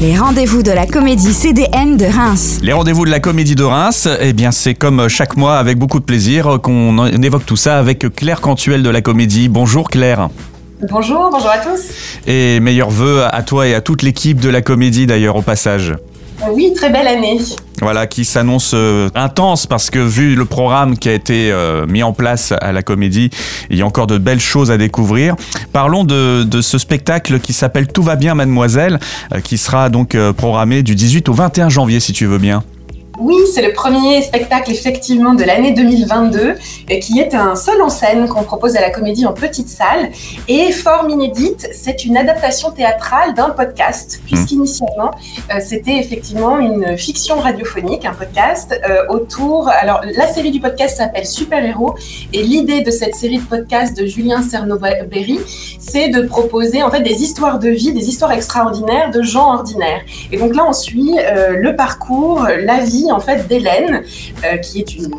Les rendez-vous de la comédie CDN de Reims. Les rendez-vous de la comédie de Reims, eh bien c'est comme chaque mois avec beaucoup de plaisir qu'on évoque tout ça avec Claire Cantuel de la comédie. Bonjour Claire. Bonjour, bonjour à tous. Et meilleurs voeux à toi et à toute l'équipe de la comédie d'ailleurs au passage. Oui, très belle année. Voilà, qui s'annonce euh, intense parce que vu le programme qui a été euh, mis en place à la comédie, il y a encore de belles choses à découvrir. Parlons de, de ce spectacle qui s'appelle Tout va bien mademoiselle, euh, qui sera donc programmé du 18 au 21 janvier si tu veux bien. Oui, c'est le premier spectacle effectivement de l'année 2022 qui est un seul en scène qu'on propose à la comédie en petite salle et forme inédite, c'est une adaptation théâtrale d'un podcast puisqu'initialement euh, c'était effectivement une fiction radiophonique, un podcast euh, autour alors la série du podcast s'appelle Super Héros et l'idée de cette série de podcasts de Julien Cerno-Berry, c'est de proposer en fait des histoires de vie, des histoires extraordinaires de gens ordinaires. Et donc là on suit euh, le parcours, la vie en fait d'Hélène, euh, qui est une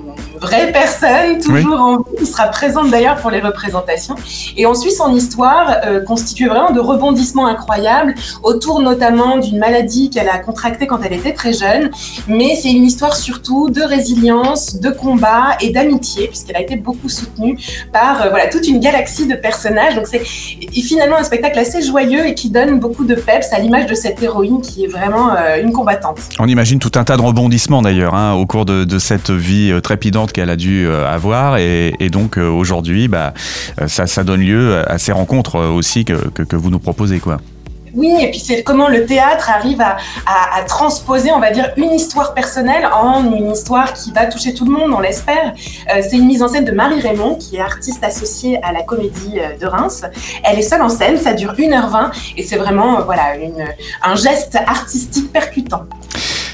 vraie personne, toujours en vie, qui sera présente d'ailleurs pour les représentations. Et on suit son histoire euh, constituée vraiment de rebondissements incroyables, autour notamment d'une maladie qu'elle a contractée quand elle était très jeune. Mais c'est une histoire surtout de résilience, de combat et d'amitié, puisqu'elle a été beaucoup soutenue par euh, voilà, toute une galaxie de personnages. Donc c'est finalement un spectacle assez joyeux et qui donne beaucoup de peps à l'image de cette héroïne qui est vraiment une combattante. On imagine tout un tas de rebondissements d'ailleurs hein, au cours de, cette vie euh, qu'elle a dû euh, avoir et, donc euh, aujourd'hui bah, ça, donne lieu à ces rencontres aussi que, vous nous proposez quoi. Oui, et puis c'est comment le théâtre arrive à, transposer, on va dire, une histoire personnelle en une histoire qui va toucher tout le monde, on l'espère. c'est une mise en scène de Marie Raymond, qui est artiste associée à la Comédie de Reims. Elle est seule en scène, ça dure 1h20, et c'est vraiment voilà, un geste artistique percutant.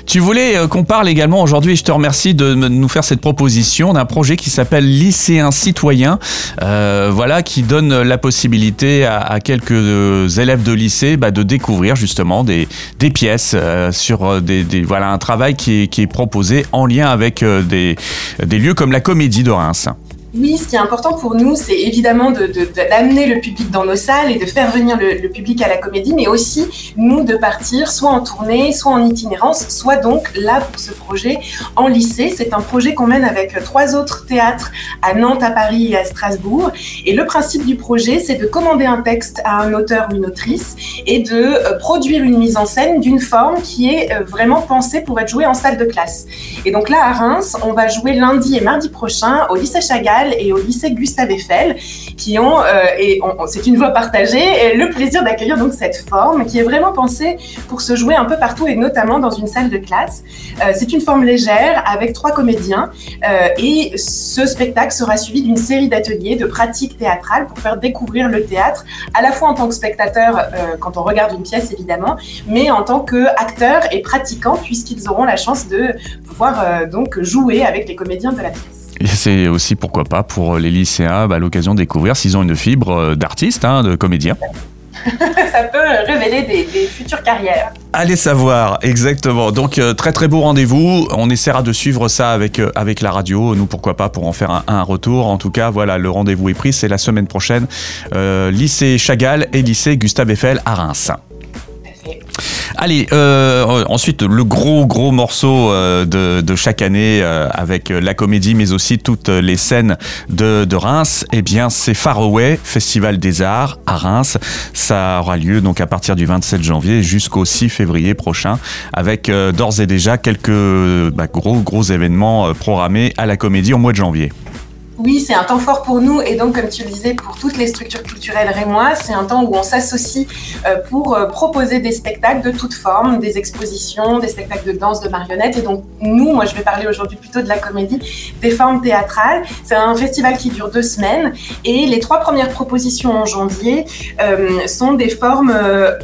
Tu voulais euh, qu'on parle également aujourd'hui, et je te remercie de nous faire cette proposition d'un projet qui s'appelle Lycéen citoyen, euh, voilà, qui donne la possibilité à, quelques euh, élèves de lycée bah, de découvrir justement des, pièces sur des, voilà un travail qui est, qui est proposé en lien avec des, des lieux comme la Comédie de Reims. Oui, ce qui est important pour nous, c'est évidemment d'amener le public dans nos salles et de faire venir le, public à la comédie, mais aussi nous de partir soit en tournée, soit en itinérance, soit donc là pour ce projet en lycée. C'est un projet qu'on mène avec trois autres théâtres à Nantes, à Paris et à Strasbourg. Et le principe du projet, c'est de commander un texte à un auteur ou une autrice et de euh, produire une mise en scène d'une forme qui est euh, vraiment pensée pour être jouée en salle de classe. Et donc là, à Reims, on va jouer lundi et mardi prochain au lycée Chagall et au lycée Gustave Eiffel, qui ont, euh, et c'est une voie partagée, le plaisir d'accueillir donc cette forme qui est vraiment pensée pour se jouer un peu partout et notamment dans une salle de classe. Euh, c'est une forme légère avec trois comédiens euh, et ce spectacle sera suivi d'une série d'ateliers de pratiques théâtrales pour faire découvrir le théâtre à la fois en tant que spectateur quand on regarde une pièce évidemment, mais en tant qu'acteur et pratiquant puisqu'ils auront la chance de pouvoir donc jouer avec les comédiens de la pièce. Et c'est aussi, pourquoi pas, pour les lycéens, bah, l'occasion de découvrir s'ils ont une fibre euh, d'artiste, hein, de comédien. ça peut révéler des, futures carrières. Allez savoir, exactement. Donc euh, très très beau rendez-vous. On essaiera de suivre ça avec, euh, avec la radio. Nous, pourquoi pas, pour en faire un, un retour. En tout cas, voilà, le rendez-vous est pris. C'est la semaine prochaine. lycée Chagall et lycée Gustave Eiffel à Reims. Allez, euh, ensuite le gros gros morceau euh, de, chaque année euh, avec la comédie, mais aussi toutes les scènes de, Reims. Eh bien, c'est Faraway, Festival des Arts à Reims. Ça aura lieu donc à partir du 27 janvier jusqu'au 6 février prochain, avec d'ores et déjà quelques bah, gros gros événements programmés à la comédie au mois de janvier. Oui, c'est un temps fort pour nous et donc, comme tu le disais, pour toutes les structures culturelles rémois, c'est un temps où on s'associe euh, pour euh, proposer des spectacles de toutes formes, des expositions, des spectacles de danse, de marionnettes. Et donc, nous, moi, je vais parler aujourd'hui plutôt de la comédie, des formes théâtrales. C'est un festival qui dure deux semaines et les trois premières propositions en janvier euh, sont des formes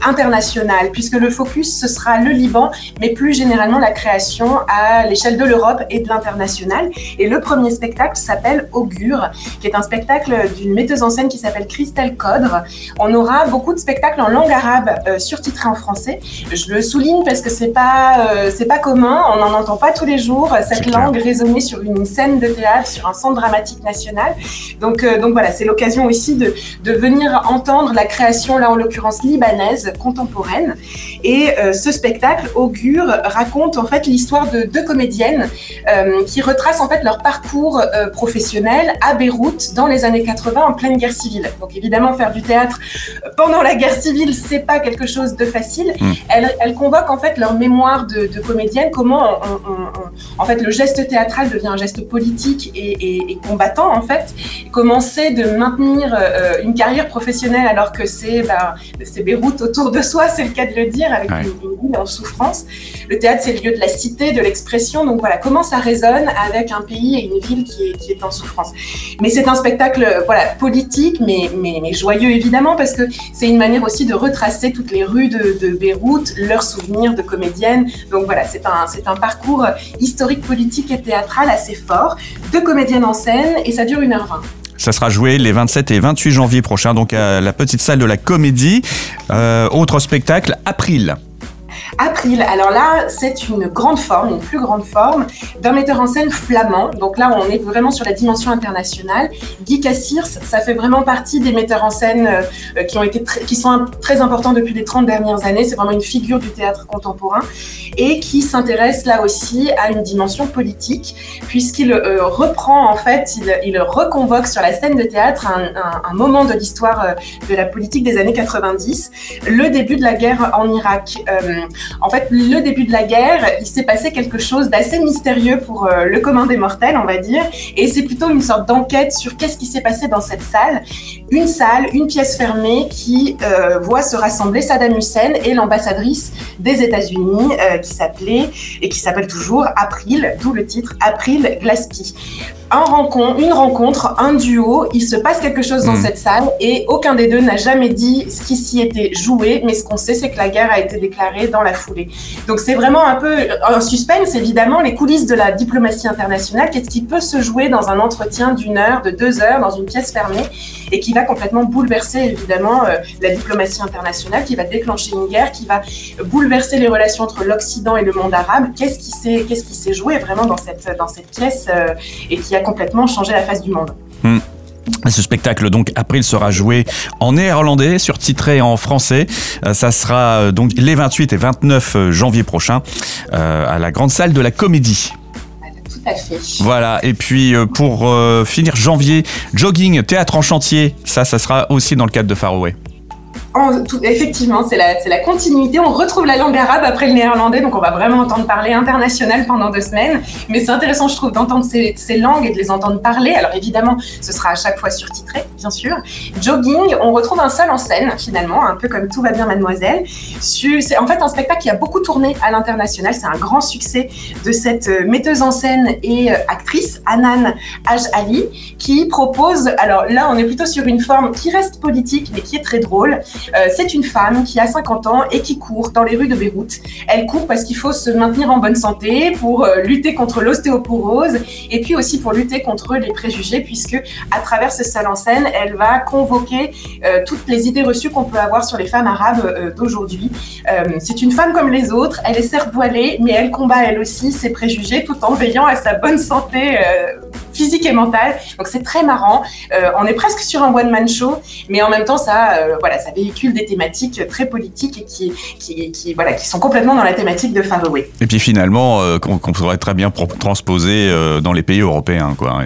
internationales, puisque le focus, ce sera le Liban, mais plus généralement la création à l'échelle de l'Europe et de l'international. Et le premier spectacle s'appelle Au Augure, qui est un spectacle d'une metteuse en scène qui s'appelle Christelle Codre. On aura beaucoup de spectacles en langue arabe surtitrés en français. Je le souligne parce que c'est pas c'est pas commun, on n'en entend pas tous les jours cette langue résonner sur une scène de théâtre, sur un centre dramatique national. Donc donc voilà, c'est l'occasion aussi de, de venir entendre la création là en l'occurrence libanaise contemporaine. Et ce spectacle Augure raconte en fait l'histoire de deux comédiennes euh, qui retracent en fait leur parcours euh, à Beyrouth dans les années 80 en pleine guerre civile. Donc évidemment faire du théâtre pendant la guerre civile c'est pas quelque chose de facile. Mm. Elles, convoquent en fait leur mémoire de, de comédienne, comment en fait le geste théâtral devient un geste politique et, combattant en fait. Comment c'est de maintenir euh, une carrière professionnelle alors que c'est ben, Beyrouth autour de soi, c'est le cas de le dire, avec une, une ville en souffrance. Le théâtre c'est le lieu de la cité, de l'expression. Donc voilà, comment ça résonne avec un pays et une ville qui est, qui est en souffrance. Mais c'est un spectacle voilà, politique, mais, mais, joyeux évidemment, parce que c'est une manière aussi de retracer toutes les rues de, de Beyrouth, leurs souvenirs de comédiennes. Donc voilà, c'est un, c'est un parcours historique, politique et théâtral assez fort. Deux comédiennes en scène et ça dure 1h20. Ça sera joué les 27 et 28 janvier prochains, donc à la petite salle de la Comédie. Euh, autre spectacle, April. April, alors là, c'est une grande forme, une plus grande forme d'un metteur en scène flamand. Donc là, on est vraiment sur la dimension internationale. Guy Cassirs, ça fait vraiment partie des metteurs en scène euh, qui, sont très importants depuis les 30 dernières années. C'est vraiment une figure du théâtre contemporain et qui s'intéresse là aussi à une dimension politique, puisqu'il euh, reprend, en fait, il, reconvoque sur la scène de théâtre un, moment de l'histoire euh, de la politique des années 90, le début de la guerre en Irak. En fait, le début de la guerre, il s'est passé quelque chose d'assez mystérieux pour euh, le commun des mortels, on va dire. Et c'est plutôt une sorte d'enquête sur qu'est-ce qui s'est passé dans cette salle. Une salle, une pièce fermée qui euh, voit se rassembler Saddam Hussein et l'ambassadrice des États-Unis euh, qui s'appelait et qui s'appelle toujours April, d'où le titre April Glaspie rencontre, une rencontre, un duo, il se passe quelque chose dans hmm. cette salle et aucun des deux n'a jamais dit ce qui s'y était joué, mais ce qu'on sait, c'est que la guerre a été déclarée dans la foulée. Donc c'est vraiment un peu un suspense, évidemment, les coulisses de la diplomatie internationale. Qu'est-ce qui peut se jouer dans un entretien d'une heure, de deux heures, dans une pièce fermée, et qui va complètement bouleverser, évidemment, euh, la diplomatie internationale, qui va déclencher une guerre, qui va bouleverser les relations entre l'Occident et le monde arabe? Qu'est-ce qui s'est, s'est joué vraiment dans cette, dans cette pièce euh, et qui a complètement changé la face du monde. Hmm. Ce spectacle, donc, après, il sera joué en néerlandais, surtitré en français. Euh, ça sera euh, donc les 28 et 29 euh, janvier prochains à la grande salle de la Comédie. Tout à fait. Voilà, et puis pour finir janvier, jogging, théâtre en chantier, ça, ça sera aussi dans le cadre de Effectivement, c'est la, continuité. On retrouve la langue arabe après le néerlandais, donc on va vraiment entendre parler international pendant deux semaines. Mais c'est intéressant, je trouve, d'entendre ces, langues et de les entendre parler. Alors évidemment, ce sera à chaque fois surtitré, bien sûr. Jogging, on retrouve un seul en scène, finalement, un peu comme Tout va bien, mademoiselle. C'est en fait un spectacle qui a beaucoup tourné à l'international. C'est un grand succès de cette euh, metteuse en scène et euh, actrice, Anan Aj Ali, qui propose, alors là, on est plutôt sur une forme qui reste politique, mais qui est très drôle. Euh, c'est une femme qui a 50 ans et qui court dans les rues de Beyrouth. Elle court parce qu'il faut se maintenir en bonne santé pour euh, lutter contre l'ostéoporose et puis aussi pour lutter contre les préjugés puisque à travers ce salle en scène, elle va convoquer euh, toutes les idées reçues qu'on peut avoir sur les femmes arabes d'aujourd'hui. c'est une femme comme les autres, elle est certes voilée, mais elle combat elle aussi ses préjugés tout en veillant à sa bonne santé physique et mentale. Donc c'est très marrant. on est presque sur un one-man show, mais en même temps, ça, voilà, ça véhicule des thématiques très politiques et qui, qui, voilà, qui sont complètement dans la thématique de Faroé. Et puis finalement, euh, qu'on pourrait très bien transposer euh, dans les pays européens. Quoi.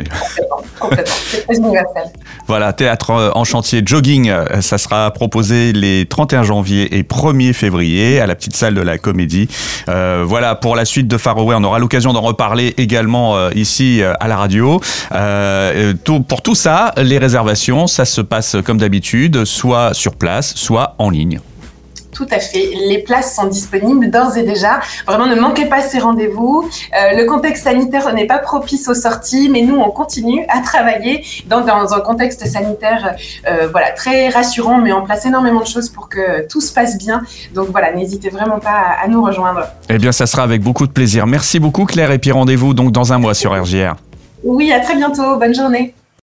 Voilà, théâtre euh, en chantier jogging, ça sera proposé les 31 janvier et 1er février à la petite salle de la comédie. voilà, pour la suite de Faroé, on aura l'occasion d'en reparler également ici à la radio. Pour tout ça, les réservations, ça se passe comme d'habitude, soit sur place, soit en ligne. Tout à fait. Les places sont disponibles d'ores et déjà. Vraiment, ne manquez pas ces rendez-vous. Euh, le contexte sanitaire n'est pas propice aux sorties, mais nous, on continue à travailler dans, un contexte sanitaire euh, voilà, très rassurant, mais on place énormément de choses pour que tout se passe bien. Donc voilà, n'hésitez vraiment pas à, nous rejoindre. Eh bien, ça sera avec beaucoup de plaisir. Merci beaucoup, Claire. Et puis rendez-vous donc dans un mois sur RGR. Oui, à très bientôt. Bonne journée.